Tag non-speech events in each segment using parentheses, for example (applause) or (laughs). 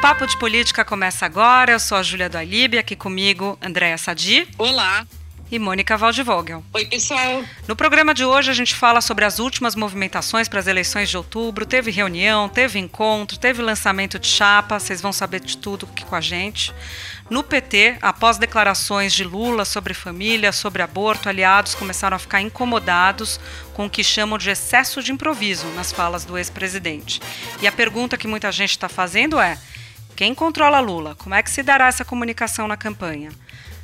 Papo de Política começa agora. Eu sou a Júlia do Alibe, aqui comigo Andréa Sadi. Olá. E Mônica Waldvogel. Oi, pessoal. No programa de hoje a gente fala sobre as últimas movimentações para as eleições de outubro. Teve reunião, teve encontro, teve lançamento de chapa. Vocês vão saber de tudo aqui com a gente. No PT, após declarações de Lula sobre família, sobre aborto, aliados começaram a ficar incomodados com o que chamam de excesso de improviso nas falas do ex-presidente. E a pergunta que muita gente está fazendo é: quem controla Lula? Como é que se dará essa comunicação na campanha?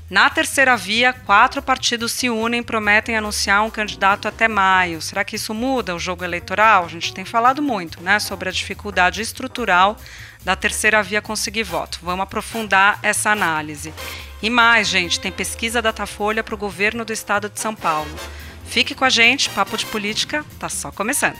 Na terceira via, quatro partidos se unem e prometem anunciar um candidato até maio. Será que isso muda o jogo eleitoral? A gente tem falado muito né, sobre a dificuldade estrutural da terceira via conseguir voto. Vamos aprofundar essa análise. E mais, gente, tem pesquisa Datafolha para o governo do estado de São Paulo. Fique com a gente, Papo de Política está só começando.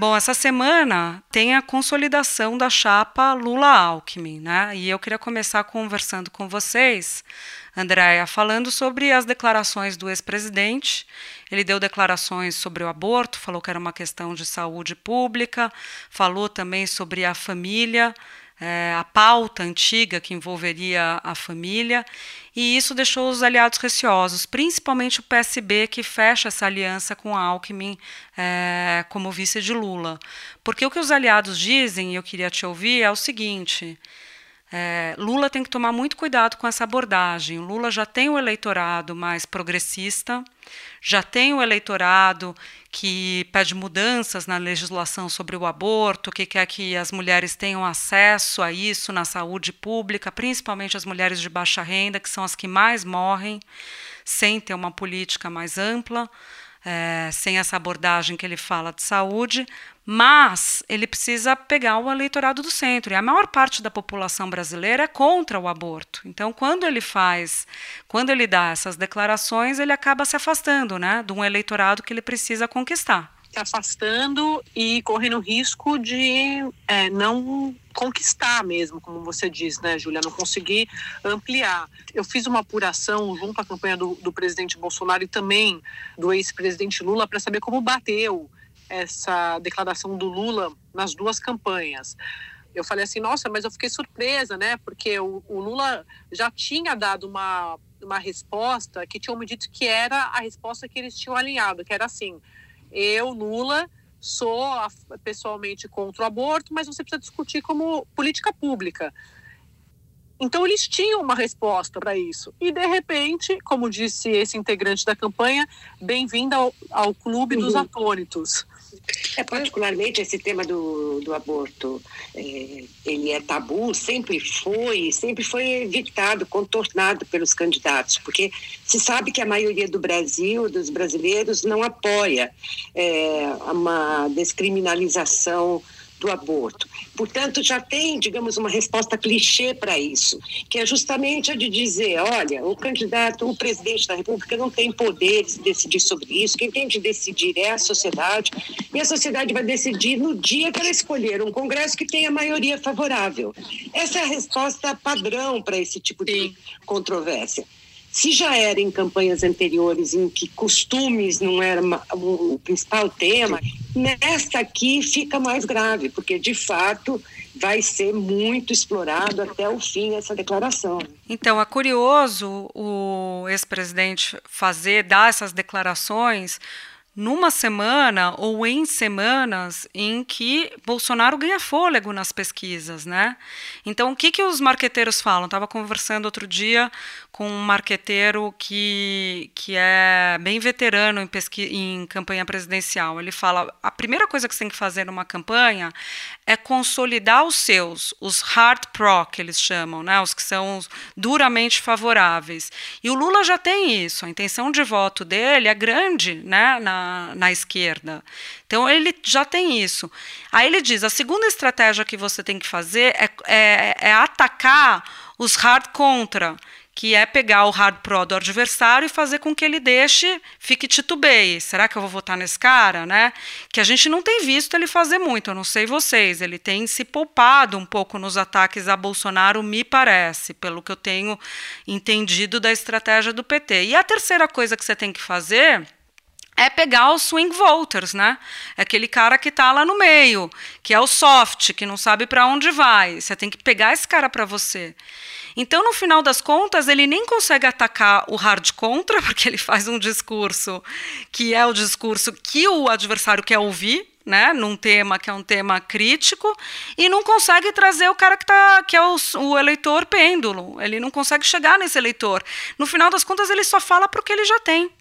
Bom, essa semana tem a consolidação da chapa Lula-Alckmin, né? E eu queria começar conversando com vocês, Andréia, falando sobre as declarações do ex-presidente. Ele deu declarações sobre o aborto, falou que era uma questão de saúde pública, falou também sobre a família, é, a pauta antiga que envolveria a família, e isso deixou os aliados receosos, principalmente o PSB, que fecha essa aliança com Alckmin é, como vice de Lula. Porque o que os aliados dizem, e eu queria te ouvir, é o seguinte. É, Lula tem que tomar muito cuidado com essa abordagem. O Lula já tem o eleitorado mais progressista, já tem o eleitorado que pede mudanças na legislação sobre o aborto, que quer que as mulheres tenham acesso a isso na saúde pública, principalmente as mulheres de baixa renda, que são as que mais morrem, sem ter uma política mais ampla é, sem essa abordagem que ele fala de saúde, mas ele precisa pegar o eleitorado do centro. E a maior parte da população brasileira é contra o aborto. Então, quando ele faz, quando ele dá essas declarações, ele acaba se afastando né, de um eleitorado que ele precisa conquistar se afastando e correndo risco de é, não conquistar mesmo, como você diz, né, Júlia, não conseguir ampliar. Eu fiz uma apuração junto à campanha do, do presidente Bolsonaro e também do ex-presidente Lula para saber como bateu essa declaração do Lula nas duas campanhas. Eu falei assim, nossa, mas eu fiquei surpresa, né? Porque o, o Lula já tinha dado uma, uma resposta que tinham me dito que era a resposta que eles tinham alinhado, que era assim: eu, Lula, sou pessoalmente contra o aborto, mas você precisa discutir como política pública. Então eles tinham uma resposta para isso. E de repente, como disse esse integrante da campanha, bem-vindo ao, ao clube uhum. dos atônitos. É, particularmente esse tema do, do aborto, é, ele é tabu, sempre foi, sempre foi evitado, contornado pelos candidatos, porque se sabe que a maioria do Brasil, dos brasileiros, não apoia é, uma descriminalização do aborto. Portanto, já tem, digamos, uma resposta clichê para isso, que é justamente a de dizer, olha, o candidato, o presidente da República não tem poderes de decidir sobre isso, quem tem de decidir é a sociedade, e a sociedade vai decidir no dia que ela escolher um congresso que tenha maioria favorável. Essa é a resposta padrão para esse tipo de controvérsia. Se já era em campanhas anteriores em que costumes não era o principal tema, nesta aqui fica mais grave, porque de fato vai ser muito explorado até o fim essa declaração. Então, é curioso o ex-presidente fazer, dar essas declarações numa semana ou em semanas em que Bolsonaro ganha fôlego nas pesquisas, né? Então, o que, que os marqueteiros falam? Estava conversando outro dia com um marqueteiro que, que é bem veterano em, pesqui, em campanha presidencial. Ele fala: a primeira coisa que você tem que fazer numa campanha é consolidar os seus, os hard pro, que eles chamam, né? os que são duramente favoráveis. E o Lula já tem isso, a intenção de voto dele é grande né? na, na esquerda. Então ele já tem isso. Aí ele diz: a segunda estratégia que você tem que fazer é, é, é atacar os hard contra que é pegar o hard pro do adversário e fazer com que ele deixe, fique titubeie. Será que eu vou votar nesse cara, né? Que a gente não tem visto ele fazer muito, eu não sei vocês. Ele tem se poupado um pouco nos ataques a Bolsonaro, me parece, pelo que eu tenho entendido da estratégia do PT. E a terceira coisa que você tem que fazer é pegar os swing voters, né? É aquele cara que está lá no meio, que é o soft, que não sabe para onde vai. Você tem que pegar esse cara para você. Então, no final das contas, ele nem consegue atacar o hard contra, (laughs) porque ele faz um discurso que é o discurso que o adversário quer ouvir, né, num tema que é um tema crítico, e não consegue trazer o cara que, tá, que é o, o eleitor pêndulo. Ele não consegue chegar nesse eleitor. No final das contas, ele só fala para o que ele já tem.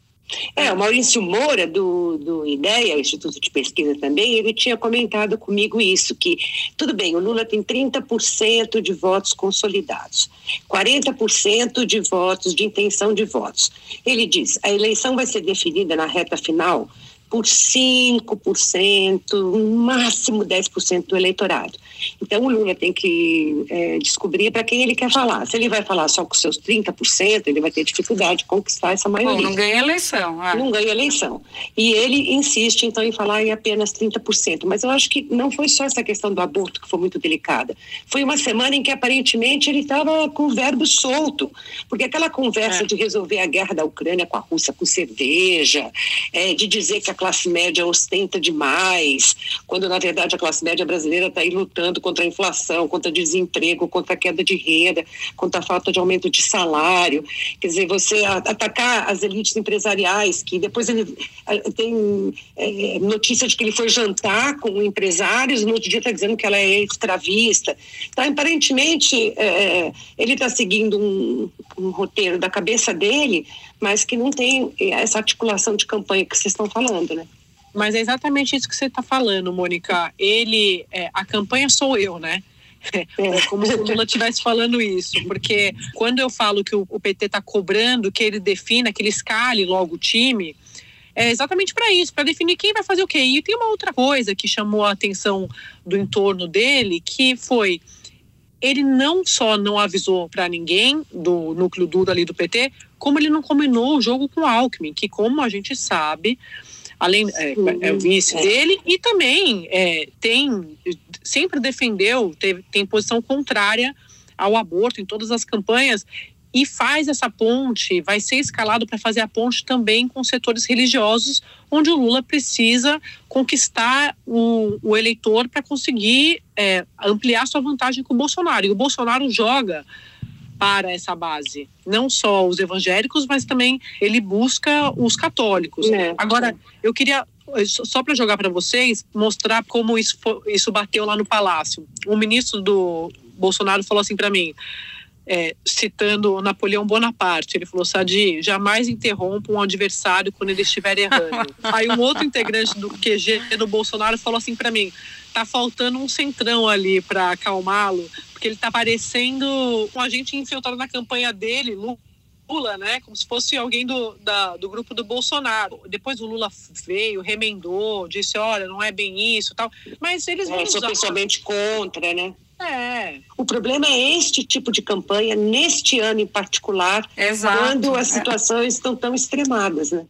É, o Maurício Moura, do, do IDEA, Instituto de Pesquisa também, ele tinha comentado comigo isso, que, tudo bem, o Lula tem 30% de votos consolidados, 40% de votos, de intenção de votos. Ele diz, a eleição vai ser definida na reta final por 5%, no máximo 10% do eleitorado. Então, o Lula tem que é, descobrir para quem ele quer falar. Se ele vai falar só com seus 30%, ele vai ter dificuldade de conquistar essa maioria. Bom, não ganha eleição. É. Não ganha eleição. E ele insiste, então, em falar em apenas 30%. Mas eu acho que não foi só essa questão do aborto que foi muito delicada. Foi uma semana em que, aparentemente, ele estava com o verbo solto. Porque aquela conversa é. de resolver a guerra da Ucrânia com a Rússia com cerveja, é, de dizer que a classe média ostenta demais, quando, na verdade, a classe média brasileira está aí lutando lutando contra a inflação, contra desemprego, contra a queda de renda, contra a falta de aumento de salário. Quer dizer, você atacar as elites empresariais, que depois ele tem é, notícia de que ele foi jantar com empresários, no outro dia está dizendo que ela é escravista. Então, aparentemente, é, ele está seguindo um, um roteiro da cabeça dele, mas que não tem essa articulação de campanha que vocês estão falando, né? Mas é exatamente isso que você está falando, Mônica. Ele, é, a campanha sou eu, né? É, é como se o Lula estivesse falando isso, porque quando eu falo que o, o PT está cobrando que ele defina, que ele escale logo o time, é exatamente para isso, para definir quem vai fazer o quê. E tem uma outra coisa que chamou a atenção do entorno dele, que foi ele não só não avisou para ninguém do núcleo duro ali do PT, como ele não combinou o jogo com o Alckmin, que como a gente sabe, além é, é o vice é. dele e também é, tem sempre defendeu teve, tem posição contrária ao aborto em todas as campanhas e faz essa ponte, vai ser escalado para fazer a ponte também com setores religiosos, onde o Lula precisa conquistar o, o eleitor para conseguir é, ampliar sua vantagem com o Bolsonaro. E o Bolsonaro joga para essa base. Não só os evangélicos, mas também ele busca os católicos. É. Agora, eu queria só para jogar para vocês, mostrar como isso, isso bateu lá no Palácio. O ministro do Bolsonaro falou assim para mim, é, citando Napoleão Bonaparte, ele falou: Sadi, jamais interrompa um adversário quando ele estiver errando. (laughs) Aí um outro integrante do QG do Bolsonaro falou assim para mim: tá faltando um centrão ali para acalmá-lo, porque ele tá parecendo um agente infiltrado na campanha dele, Lula, né? Como se fosse alguém do, da, do grupo do Bolsonaro. Depois o Lula veio, remendou, disse: olha, não é bem isso tal. Mas eles é, são pessoalmente contra, né? É. O problema é este tipo de campanha, neste ano em particular, Exato. quando as situações é. estão tão extremadas, né?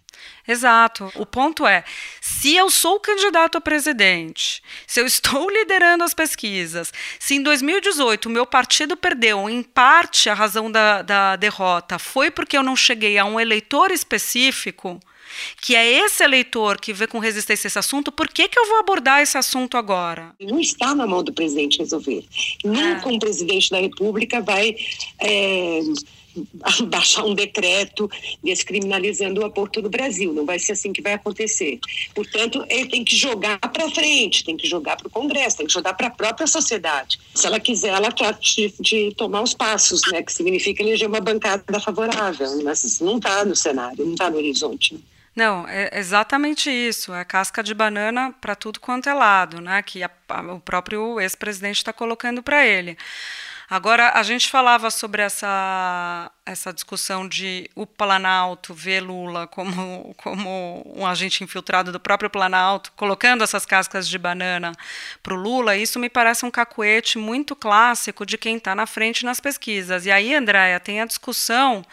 Exato. O ponto é: se eu sou candidato a presidente, se eu estou (laughs) liderando as pesquisas, se em 2018 o meu partido perdeu, em parte a razão da, da derrota foi porque eu não cheguei a um eleitor específico, que é esse eleitor que vê com resistência esse assunto, por que, que eu vou abordar esse assunto agora? Não está na mão do presidente resolver. Nunca é. um presidente da República vai. É (laughs) baixar um decreto descriminalizando o aborto no Brasil. Não vai ser assim que vai acontecer. Portanto, ele tem que jogar para frente, tem que jogar para o Congresso, tem que jogar para a própria sociedade. Se ela quiser, ela trate de, de, tomar os passos, né, que significa eleger uma bancada favorável. Mas isso não está no cenário, não está no horizonte. Não, é exatamente isso. É casca de banana para tudo quanto é lado, né? Que a, a, o próprio ex-presidente está colocando para ele. Agora, a gente falava sobre essa, essa discussão de o Planalto ver Lula como, como um agente infiltrado do próprio Planalto, colocando essas cascas de banana para o Lula, isso me parece um cacuete muito clássico de quem está na frente nas pesquisas. E aí, Andréia, tem a discussão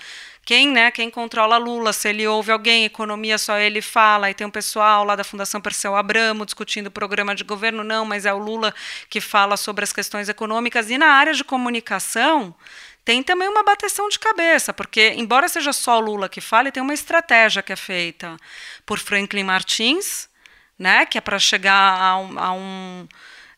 quem, né, quem controla Lula, se ele ouve alguém, economia só ele fala, e tem um pessoal lá da Fundação Perseu Abramo discutindo o programa de governo, não, mas é o Lula que fala sobre as questões econômicas. E na área de comunicação, tem também uma bateção de cabeça, porque, embora seja só Lula que fale, tem uma estratégia que é feita por Franklin Martins, né, que é para chegar a um, a um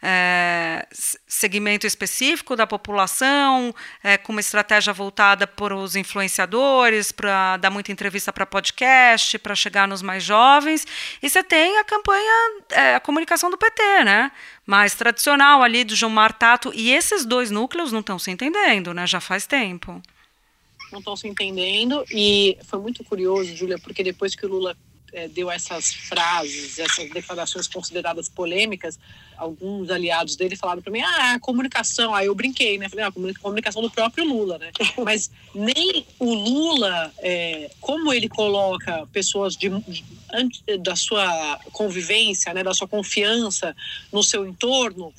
é, segmento específico da população, é, com uma estratégia voltada para os influenciadores, para dar muita entrevista para podcast, para chegar nos mais jovens. E você tem a campanha, é, a comunicação do PT, né? Mais tradicional ali do João Martato. E esses dois núcleos não estão se entendendo, né? Já faz tempo. Não estão se entendendo. E foi muito curioso, Júlia, porque depois que o Lula é, deu essas frases, essas declarações consideradas polêmicas, alguns aliados dele falaram para mim, ah, a comunicação, aí eu brinquei, né, falei, ah, a comunicação do próprio Lula, né, (laughs) mas nem o Lula, é, como ele coloca pessoas de, de, da sua convivência, né, da sua confiança no seu entorno,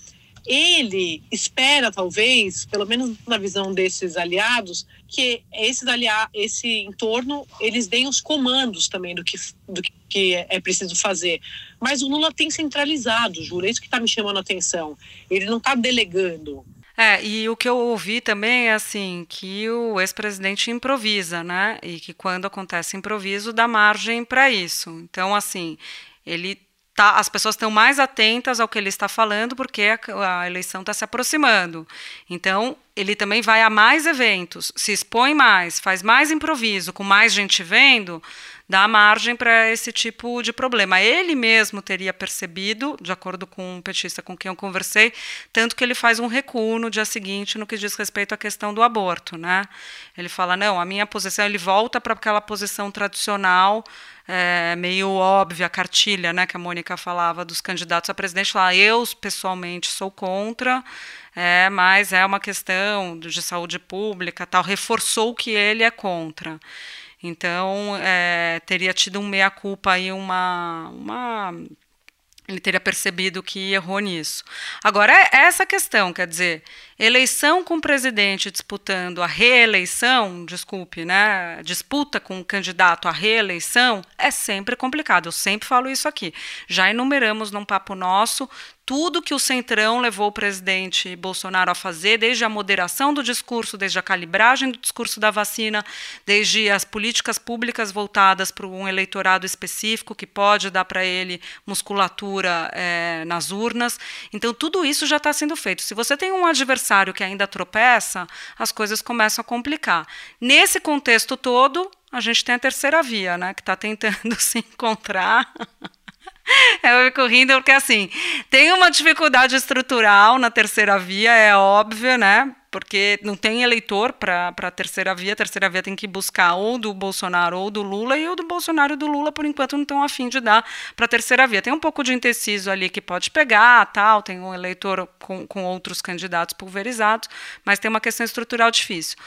ele espera, talvez, pelo menos na visão desses aliados, que esses aliados, esse entorno, eles deem os comandos também do que, do que é preciso fazer. Mas o Lula tem centralizado, Júlio, é isso que está me chamando a atenção. Ele não está delegando. É, e o que eu ouvi também é assim, que o ex-presidente improvisa, né? E que quando acontece improviso, dá margem para isso. Então, assim, ele Tá, as pessoas estão mais atentas ao que ele está falando porque a, a eleição está se aproximando. Então, ele também vai a mais eventos, se expõe mais, faz mais improviso, com mais gente vendo, dá margem para esse tipo de problema. Ele mesmo teria percebido, de acordo com um petista com quem eu conversei, tanto que ele faz um recuo no dia seguinte no que diz respeito à questão do aborto. Né? Ele fala: não, a minha posição, ele volta para aquela posição tradicional é, meio óbvia a cartilha, né, que a Mônica falava dos candidatos a presidente, falar eu pessoalmente sou contra, é, mas é uma questão de saúde pública, tal, reforçou que ele é contra. Então é, teria tido um meia culpa aí uma, uma ele teria percebido que errou nisso. Agora, é essa questão, quer dizer, eleição com o presidente disputando a reeleição, desculpe, né? Disputa com o candidato à reeleição é sempre complicado. Eu sempre falo isso aqui. Já enumeramos num papo nosso tudo que o Centrão levou o presidente Bolsonaro a fazer, desde a moderação do discurso, desde a calibragem do discurso da vacina, desde as políticas públicas voltadas para um eleitorado específico que pode dar para ele musculatura é, nas urnas. Então, tudo isso já está sendo feito. Se você tem um adversário que ainda tropeça, as coisas começam a complicar. Nesse contexto todo, a gente tem a terceira via, né, que está tentando (laughs) se encontrar. (laughs) Eu fico rindo porque, assim, tem uma dificuldade estrutural na terceira via, é óbvio, né? Porque não tem eleitor para a terceira via. A terceira via tem que buscar ou do Bolsonaro ou do Lula, e o do Bolsonaro e do Lula, por enquanto, não estão afim de dar para a terceira via. Tem um pouco de indeciso ali que pode pegar, tal, tem um eleitor com, com outros candidatos pulverizados, mas tem uma questão estrutural difícil.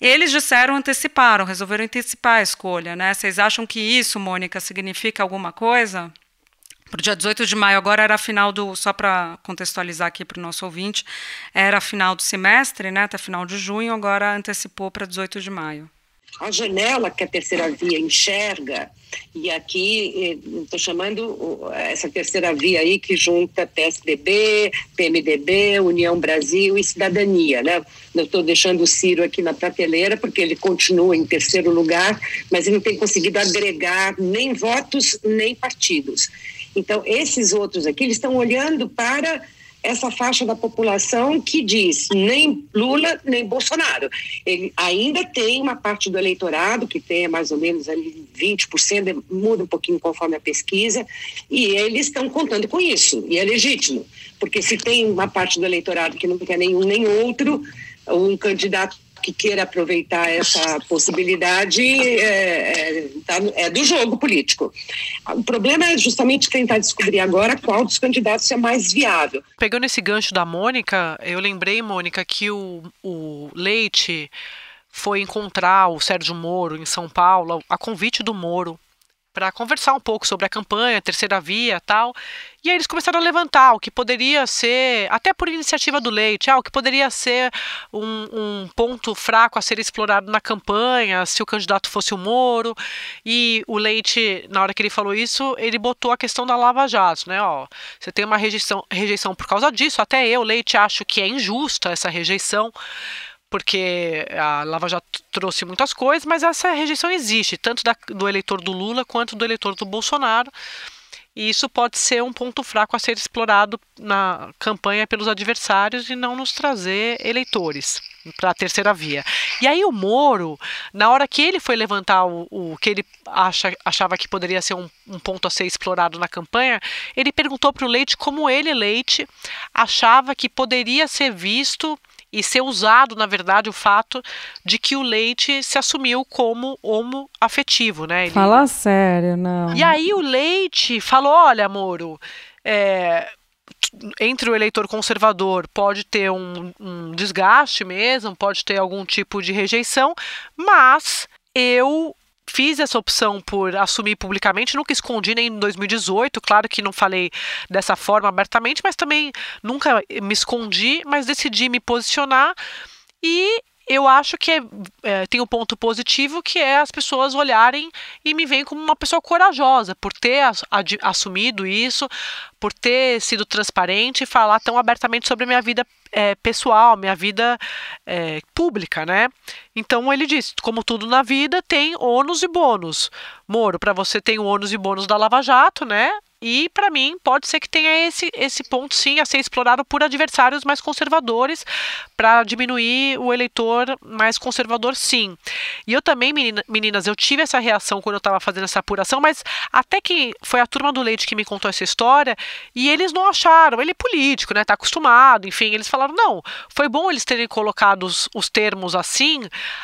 Eles disseram, anteciparam, resolveram antecipar a escolha, né? Vocês acham que isso, Mônica, significa alguma coisa? Para o dia 18 de maio, agora era a final do, só para contextualizar aqui para o nosso ouvinte, era a final do semestre, né, até final de junho, agora antecipou para 18 de maio. A janela que a terceira via enxerga, e aqui estou chamando essa terceira via aí que junta PSDB, PMDB, União Brasil e Cidadania, né? Eu estou deixando o Ciro aqui na prateleira porque ele continua em terceiro lugar, mas ele não tem conseguido agregar nem votos nem partidos. Então, esses outros aqui, eles estão olhando para essa faixa da população que diz nem Lula nem Bolsonaro. Ele ainda tem uma parte do eleitorado que tem mais ou menos ali 20%, muda um pouquinho conforme a pesquisa, e eles estão contando com isso, e é legítimo, porque se tem uma parte do eleitorado que não quer nenhum nem outro, um candidato que queira aproveitar essa possibilidade é, é, tá, é, do jogo político. O problema é justamente tentar descobrir agora qual dos candidatos é mais viável. Pegando esse gancho da Mônica, eu lembrei, Mônica, que o, o Leite foi encontrar o Sérgio Moro em São Paulo, a convite do Moro, para conversar um pouco sobre a campanha, a terceira via tal. E aí eles começaram a levantar o que poderia ser, até por iniciativa do Leite, ah, o que poderia ser um, um, ponto fraco a ser explorado na campanha, se o candidato fosse o Moro. E o Leite, na hora que ele falou isso, ele botou a questão da Lava Jato, né? Ó, você tem uma rejeição, rejeição por causa disso, até eu, Leite, acho que é injusta essa rejeição porque a Lava Jato trouxe muitas coisas, mas essa rejeição existe, tanto da, do eleitor do Lula quanto do eleitor do Bolsonaro. E isso pode ser um ponto fraco a ser explorado na campanha pelos adversários e não nos trazer eleitores para a terceira via. E aí o Moro, na hora que ele foi levantar o, o que ele acha, achava que poderia ser um, um, ponto a ser explorado na campanha, ele perguntou para o Leite como ele, Leite, achava que poderia ser visto e ser usado, na verdade, o fato de que o leite se assumiu como homo afetivo, né? Ele... Fala sério, não. E aí o leite falou: olha, Moro, é, entre o eleitor conservador pode ter um, um desgaste mesmo, pode ter algum tipo de rejeição, mas eu fiz essa opção por assumir publicamente, nunca escondi nem em 2018, claro que não falei dessa forma abertamente, mas também nunca me escondi, mas decidi me posicionar e eu acho que é, é, tem um ponto positivo que é as pessoas olharem e me veem como uma pessoa corajosa por ter assumido isso, por ter sido transparente e falar tão abertamente sobre a minha vida é, pessoal, minha vida é, pública, né? Então ele disse, como tudo na vida tem ônus e bônus. Moro, para você tem o ônus e bônus da Lava Jato, né? E para mim pode ser que tenha esse, esse ponto sim a ser explorado por adversários mais conservadores para diminuir o eleitor mais conservador, sim. E eu também, menina, meninas, eu tive essa reação quando eu estava fazendo essa apuração, mas até que foi a turma do Leite que me contou essa história e eles não acharam, ele é político, né? Tá acostumado, enfim, eles falaram não, foi bom eles terem colocado os, os termos assim,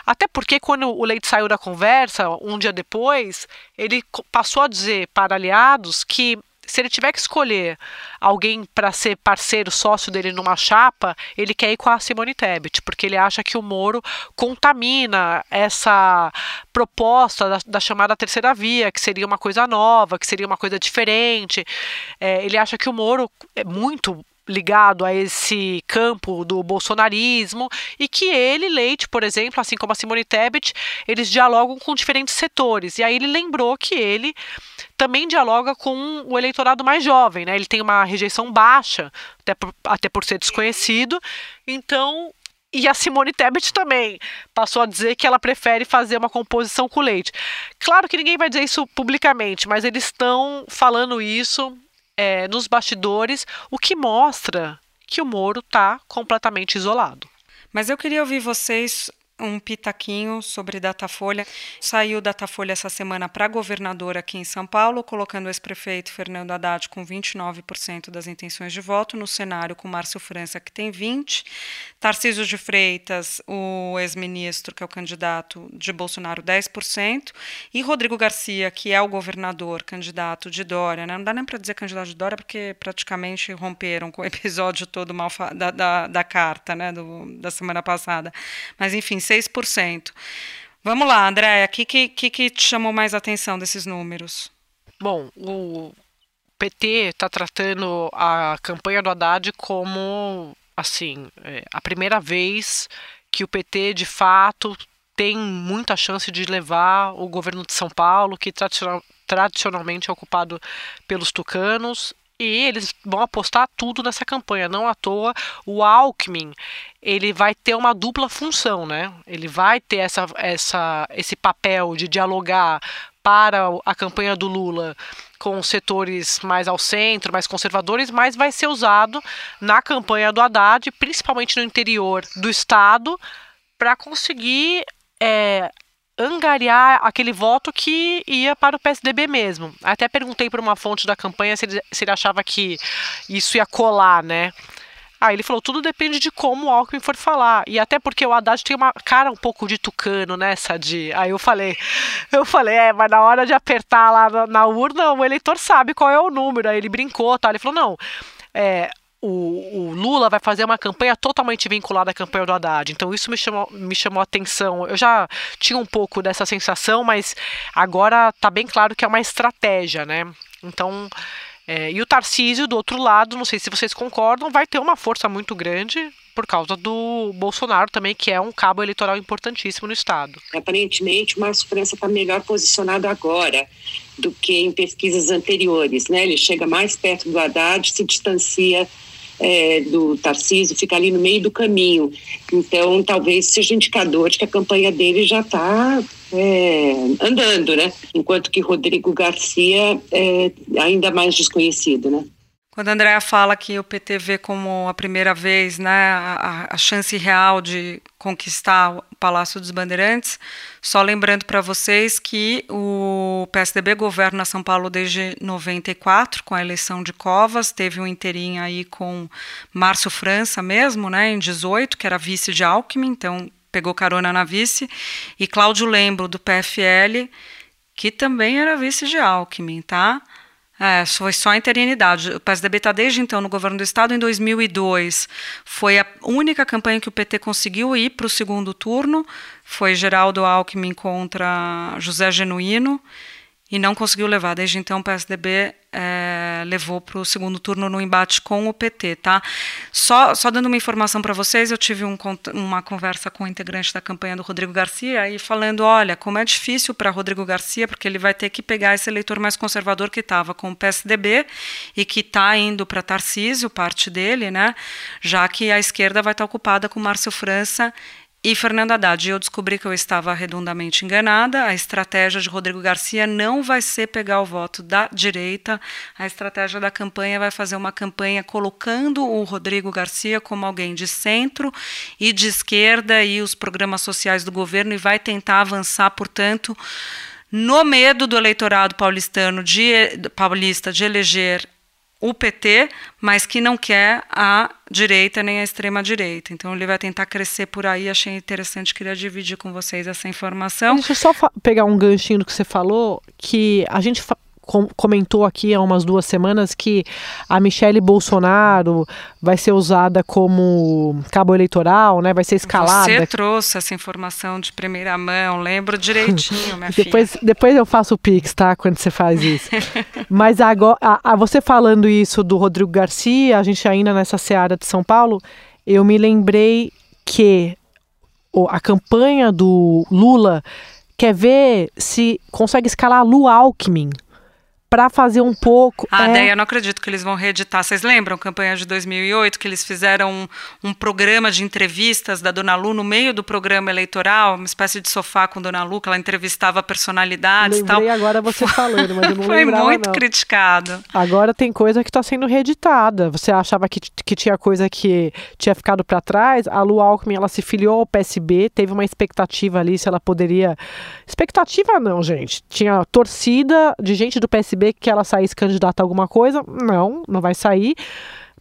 até porque quando o Leite saiu da conversa um dia depois ele passou a dizer para aliados que se ele tiver que escolher alguém para ser parceiro, sócio dele numa chapa, ele quer ir com a Simone Tebet, porque ele acha que o Moro contamina essa proposta da, da chamada terceira via, que seria uma coisa nova, que seria uma coisa diferente. É, ele acha que o Moro é muito ligado a esse campo do bolsonarismo e que ele, Leite, por exemplo, assim como a Simone Tebet, eles dialogam com diferentes setores. E aí ele lembrou que ele também dialoga com o eleitorado mais jovem, né? Ele tem uma rejeição baixa, até por, até por ser desconhecido. Então, e a Simone Tebet também passou a dizer que ela prefere fazer uma composição com leite. Claro que ninguém vai dizer isso publicamente, mas eles estão falando isso é, nos bastidores, o que mostra que o Moro está completamente isolado. Mas eu queria ouvir vocês um pitaquinho sobre Datafolha. Saiu Datafolha essa semana para governador aqui em São Paulo, colocando o ex-prefeito Fernando Haddad com 29% das intenções de voto, no cenário com Márcio França, que tem 20%, Tarcísio de Freitas, o ex-ministro, que é o candidato de Bolsonaro, 10%, e Rodrigo Garcia, que é o governador, candidato de Dória, né? não dá nem para dizer candidato de Dória, porque praticamente romperam com o episódio todo mal da, da, da carta né? Do, da semana passada. Mas, enfim, 6%. Vamos lá, Andréia, o que, que, que te chamou mais atenção desses números? Bom, o PT está tratando a campanha do Haddad como, assim, é, a primeira vez que o PT, de fato, tem muita chance de levar o governo de São Paulo, que tradicional, tradicionalmente é ocupado pelos tucanos, e eles vão apostar tudo nessa campanha. Não à toa, o Alckmin ele vai ter uma dupla função, né? Ele vai ter essa, essa, esse papel de dialogar para a campanha do Lula com setores mais ao centro, mais conservadores, mas vai ser usado na campanha do Haddad, principalmente no interior do estado, para conseguir é, angariar aquele voto que ia para o PSDB mesmo. Até perguntei para uma fonte da campanha se ele, se ele achava que isso ia colar, né? Aí ele falou, tudo depende de como o Alckmin for falar. E até porque o Haddad tem uma cara um pouco de tucano, né, Sadi? Aí eu falei, eu falei, é, mas na hora de apertar lá na, na urna, o eleitor sabe qual é o número. Aí ele brincou, tá? Ele falou, não, é, o, o, Lula vai fazer uma campanha totalmente vinculada à campanha do Haddad. Então isso me chamou, me chamou a atenção. Eu já tinha um pouco dessa sensação, mas agora tá bem claro que é uma estratégia, né? Então. É, e o Tarcísio, do outro lado, não sei se vocês concordam, vai ter uma força muito grande por causa do Bolsonaro também, que é um cabo eleitoral importantíssimo no Estado. Aparentemente, o Márcio França está melhor posicionado agora do que em pesquisas anteriores. Né? Ele chega mais perto do Haddad, se distancia é, do Tarcísio, fica ali no meio do caminho. Então, talvez seja indicador de que a campanha dele já está é, andando, né? Enquanto que Rodrigo Garcia é ainda mais desconhecido, né? Quando a Andrea fala que o PT vê como a primeira vez né, a, a chance real de conquistar o Palácio dos Bandeirantes, só lembrando para vocês que o PSDB governa São Paulo desde 94, com a eleição de Covas, teve um inteirinho aí com Márcio França mesmo, né, em 18, que era vice de Alckmin, então pegou carona na vice, e Cláudio Lembro, do PFL, que também era vice de Alckmin, tá? É, foi só a interinidade. O PSDB está desde então no governo do Estado. Em 2002, foi a única campanha que o PT conseguiu ir para o segundo turno. Foi Geraldo Alckmin contra José Genuíno e não conseguiu levar. Desde então, o PSDB é, levou para o segundo turno no embate com o PT. Tá? Só, só dando uma informação para vocês, eu tive um, uma conversa com o integrante da campanha do Rodrigo Garcia e falando, olha, como é difícil para Rodrigo Garcia, porque ele vai ter que pegar esse eleitor mais conservador que estava com o PSDB e que está indo para Tarcísio, parte dele, né? já que a esquerda vai estar tá ocupada com Márcio França e Fernando Haddad, eu descobri que eu estava redondamente enganada. A estratégia de Rodrigo Garcia não vai ser pegar o voto da direita. A estratégia da campanha vai fazer uma campanha colocando o Rodrigo Garcia como alguém de centro e de esquerda e os programas sociais do governo e vai tentar avançar, portanto, no medo do eleitorado paulistano de, paulista de eleger o PT, mas que não quer a direita nem a extrema direita. Então ele vai tentar crescer por aí. Achei interessante, queria dividir com vocês essa informação. Deixa eu só pegar um ganchinho do que você falou, que a gente comentou aqui há umas duas semanas que a Michelle Bolsonaro vai ser usada como cabo eleitoral, né? Vai ser escalada. Você trouxe essa informação de primeira mão, lembro direitinho, minha (laughs) depois, filha. Depois eu faço o pix, tá? Quando você faz isso. (laughs) Mas agora, a, a, você falando isso do Rodrigo Garcia, a gente ainda nessa seara de São Paulo, eu me lembrei que a campanha do Lula quer ver se consegue escalar a Lu Alckmin para fazer um pouco. Ah, é... daí eu não acredito que eles vão reeditar. Vocês lembram, campanha de 2008, que eles fizeram um, um, programa de entrevistas da Dona Lu no meio do programa eleitoral, uma espécie de sofá com Dona Lu, que ela entrevistava personalidades e tal. agora você falando, mas eu não (laughs) Foi muito não. criticado. Agora tem coisa que está sendo reeditada. Você achava que, que tinha coisa que tinha ficado para trás. A Lu Alckmin, ela se filiou ao PSB, teve uma expectativa ali se ela poderia... Expectativa não, gente. Tinha torcida de gente do PSB que ela saísse candidata a alguma coisa. Não, não vai sair.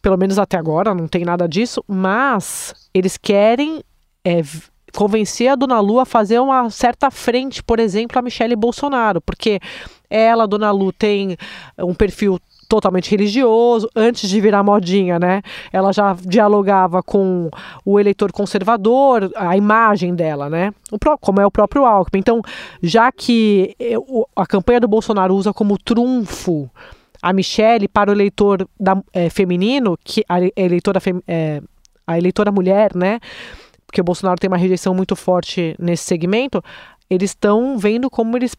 Pelo menos até agora, não tem nada disso. Mas eles querem é, convencer a Dona Lu a fazer uma certa frente, por exemplo, a Michele Bolsonaro, porque ela, Dona Lu, tem um perfil totalmente religioso, antes de virar modinha, né? Ela já dialogava com o eleitor conservador, a imagem dela, né? Como é o próprio Alckmin. Então, já que a campanha do Bolsonaro usa como trunfo a Michelle para o eleitor da, é, feminino, que a eleitora, é, a eleitora mulher, né? Porque o Bolsonaro tem uma rejeição muito forte nesse segmento, eles estão vendo como eles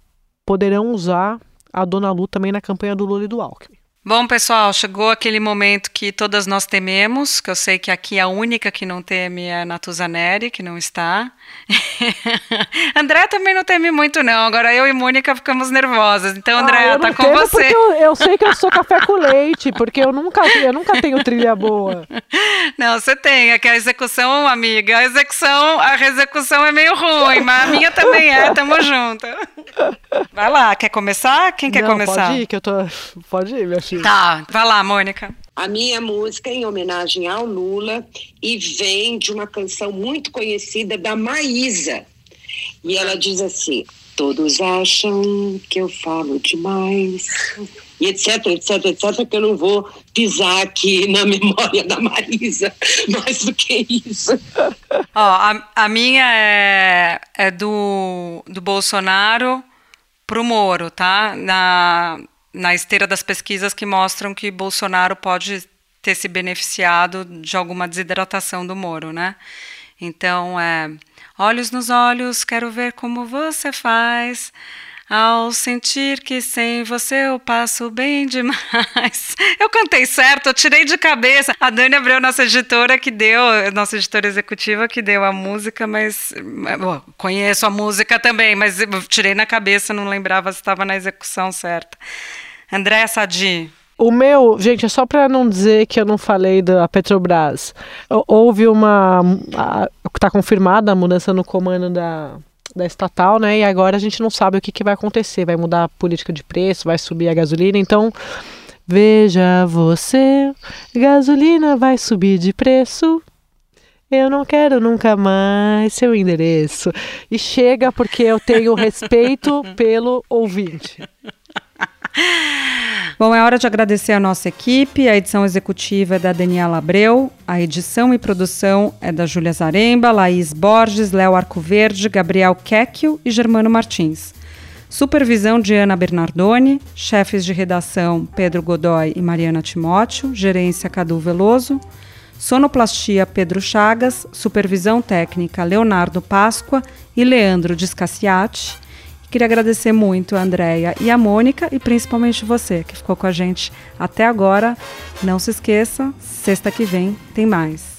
poderão usar a Dona Lu também na campanha do Lula e do Alckmin. Bom, pessoal, chegou aquele momento que todas nós tememos, que eu sei que aqui a única que não teme é a Natuzaneri, que não está. (laughs) André também não teme muito, não. Agora eu e Mônica ficamos nervosas. Então, André, ah, tá com você. Eu, eu, sei que eu sou café com leite, porque eu nunca, eu nunca tenho trilha boa. (laughs) Não, você tem. É que a execução, amiga, a execução, a execução é meio ruim, mas a minha também é. Tamo junto. Vai lá, quer começar? Quem quer não, começar? Pode ir, que eu tô. Pode ir, minha filha. Tá, vai lá, Mônica. A minha música é em homenagem ao Lula e vem de uma canção muito conhecida da Maísa. E ela diz assim: Todos acham que eu falo demais, e etc, etc, etc, que eu não vou pisar aqui na (laughs) memória da Marisa mais do que isso. (laughs) Ó, a, a minha é, é do, do Bolsonaro pro Moro, tá? Na, na esteira das pesquisas que mostram que Bolsonaro pode ter se beneficiado de alguma desidratação do Moro, né? Então, é, olhos nos olhos, quero ver como você faz. Ao sentir que sem você eu passo bem demais. (laughs) Eu cantei certo, eu tirei de cabeça. A Dani Abreu, nossa editora, que deu, nossa editora executiva, que deu a música, mas. Bom, conheço a música também, mas tirei na cabeça, não lembrava se estava na execução certa. Andréa Sadi. O meu, gente, é só para não dizer que eu não falei da Petrobras. Houve uma. Está confirmada a mudança no comando da, da estatal, né? E agora a gente não sabe o que, que vai acontecer. Vai mudar a política de preço, vai subir a gasolina. Então, veja você, gasolina vai subir de preço. Eu não quero nunca mais seu endereço. E chega porque eu tenho respeito (laughs) pelo ouvinte. Bom, é hora de agradecer a nossa equipe. A edição executiva é da Daniela Abreu, a edição e produção é da Júlia Zaremba, Laís Borges, Léo Arcoverde, Gabriel Quecchio e Germano Martins. Supervisão de Ana Bernardoni, chefes de redação Pedro Godoy e Mariana Timóteo, gerência Cadu Veloso, sonoplastia Pedro Chagas, supervisão técnica Leonardo Páscoa e Leandro Discassiati Queria agradecer muito a Andréia e a Mônica e principalmente você que ficou com a gente até agora. Não se esqueça, sexta que vem tem mais.